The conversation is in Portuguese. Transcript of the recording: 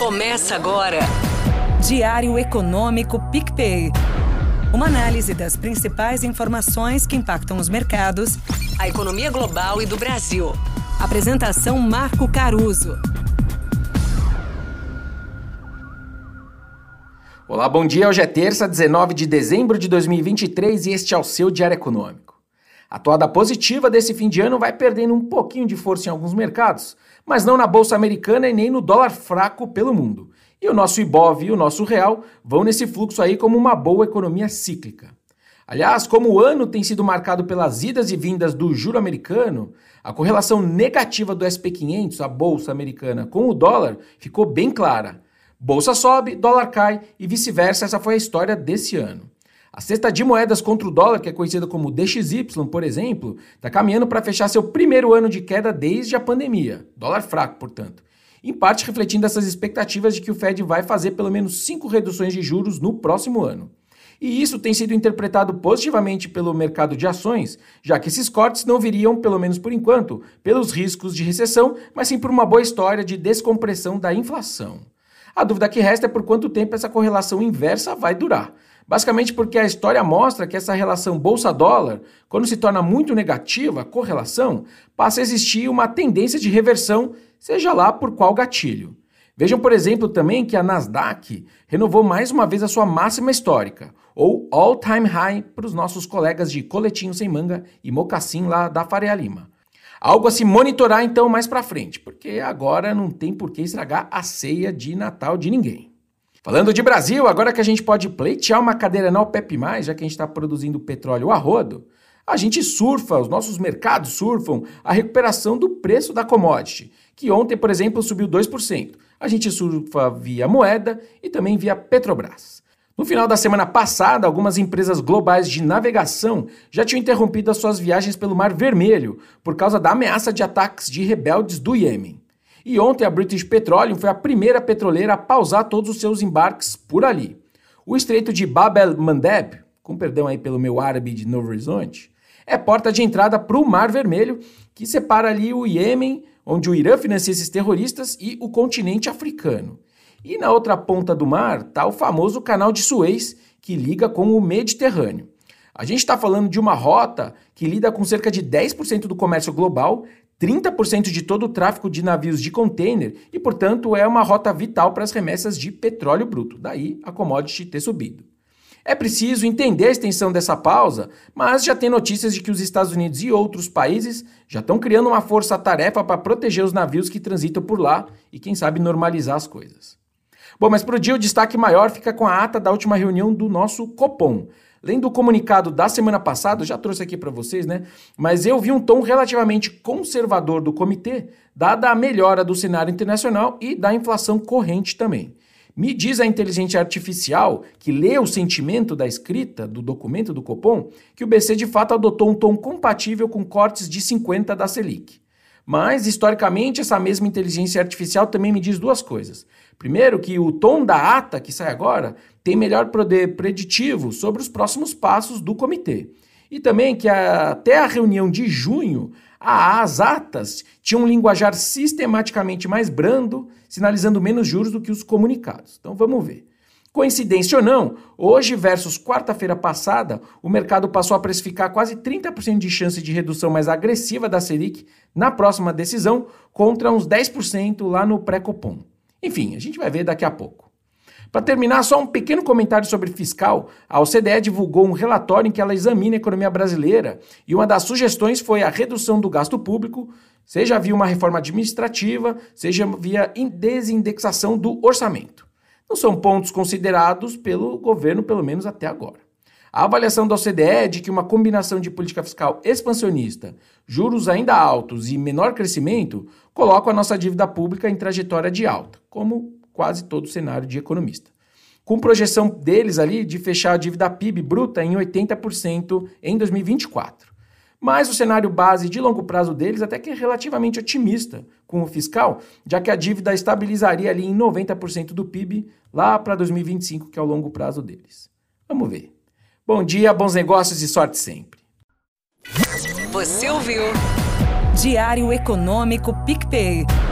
Começa agora. Diário Econômico PicPay. Uma análise das principais informações que impactam os mercados, a economia global e do Brasil. Apresentação Marco Caruso. Olá, bom dia. Hoje é terça, 19 de dezembro de 2023 e este é o seu Diário Econômico. A toada positiva desse fim de ano vai perdendo um pouquinho de força em alguns mercados, mas não na bolsa americana e nem no dólar fraco pelo mundo. E o nosso Ibov e o nosso real vão nesse fluxo aí como uma boa economia cíclica. Aliás, como o ano tem sido marcado pelas idas e vindas do juro americano, a correlação negativa do SP500, a bolsa americana, com o dólar ficou bem clara. Bolsa sobe, dólar cai e vice-versa, essa foi a história desse ano. A cesta de moedas contra o dólar, que é conhecida como DXY, por exemplo, está caminhando para fechar seu primeiro ano de queda desde a pandemia. Dólar fraco, portanto. Em parte refletindo essas expectativas de que o Fed vai fazer pelo menos cinco reduções de juros no próximo ano. E isso tem sido interpretado positivamente pelo mercado de ações, já que esses cortes não viriam, pelo menos por enquanto, pelos riscos de recessão, mas sim por uma boa história de descompressão da inflação. A dúvida que resta é por quanto tempo essa correlação inversa vai durar. Basicamente porque a história mostra que essa relação bolsa-dólar, quando se torna muito negativa, a correlação, passa a existir uma tendência de reversão, seja lá por qual gatilho. Vejam, por exemplo, também que a Nasdaq renovou mais uma vez a sua máxima histórica, ou all-time high para os nossos colegas de coletinho sem manga e mocassim lá da Faria Lima. Algo a se monitorar então mais para frente, porque agora não tem por que estragar a ceia de Natal de ninguém. Falando de Brasil, agora que a gente pode pleitear uma cadeira na OPEP+, já que a gente está produzindo petróleo a rodo, a gente surfa, os nossos mercados surfam a recuperação do preço da commodity, que ontem, por exemplo, subiu 2%. A gente surfa via moeda e também via Petrobras. No final da semana passada, algumas empresas globais de navegação já tinham interrompido as suas viagens pelo Mar Vermelho por causa da ameaça de ataques de rebeldes do Iêmen. E ontem a British Petroleum foi a primeira petroleira a pausar todos os seus embarques por ali. O estreito de Bab el-Mandeb, com perdão aí pelo meu árabe de Novo Horizonte, é porta de entrada para o Mar Vermelho, que separa ali o Iêmen, onde o Irã financia esses terroristas, e o continente africano. E na outra ponta do mar está o famoso Canal de Suez, que liga com o Mediterrâneo. A gente está falando de uma rota que lida com cerca de 10% do comércio global, 30% de todo o tráfego de navios de container e, portanto, é uma rota vital para as remessas de petróleo bruto, daí a commodity ter subido. É preciso entender a extensão dessa pausa, mas já tem notícias de que os Estados Unidos e outros países já estão criando uma força-tarefa para proteger os navios que transitam por lá e, quem sabe, normalizar as coisas. Bom, mas para o dia o destaque maior fica com a ata da última reunião do nosso Copom. Lendo o comunicado da semana passada, já trouxe aqui para vocês, né? Mas eu vi um tom relativamente conservador do comitê, dada a melhora do cenário internacional e da inflação corrente também. Me diz a inteligência artificial, que lê o sentimento da escrita do documento do Copom, que o BC de fato adotou um tom compatível com cortes de 50 da Selic. Mas, historicamente, essa mesma inteligência artificial também me diz duas coisas. Primeiro, que o tom da ata que sai agora tem melhor poder preditivo sobre os próximos passos do comitê. E também que até a reunião de junho, as atas tinham um linguajar sistematicamente mais brando, sinalizando menos juros do que os comunicados. Então vamos ver. Coincidência ou não, hoje versus quarta-feira passada, o mercado passou a precificar quase 30% de chance de redução mais agressiva da Selic na próxima decisão, contra uns 10% lá no pré-copom. Enfim, a gente vai ver daqui a pouco. Para terminar, só um pequeno comentário sobre fiscal. A OCDE divulgou um relatório em que ela examina a economia brasileira e uma das sugestões foi a redução do gasto público, seja via uma reforma administrativa, seja via desindexação do orçamento. Não são pontos considerados pelo governo, pelo menos até agora. A avaliação da OCDE é de que uma combinação de política fiscal expansionista, juros ainda altos e menor crescimento colocam a nossa dívida pública em trajetória de alta, como quase todo o cenário de economista. Com projeção deles ali de fechar a dívida PIB bruta em 80% em 2024. Mas o cenário base de longo prazo deles até que é relativamente otimista com o fiscal, já que a dívida estabilizaria ali em 90% do PIB lá para 2025, que é o longo prazo deles. Vamos ver. Bom dia, bons negócios e sorte sempre. Você ouviu? Diário Econômico PicPay.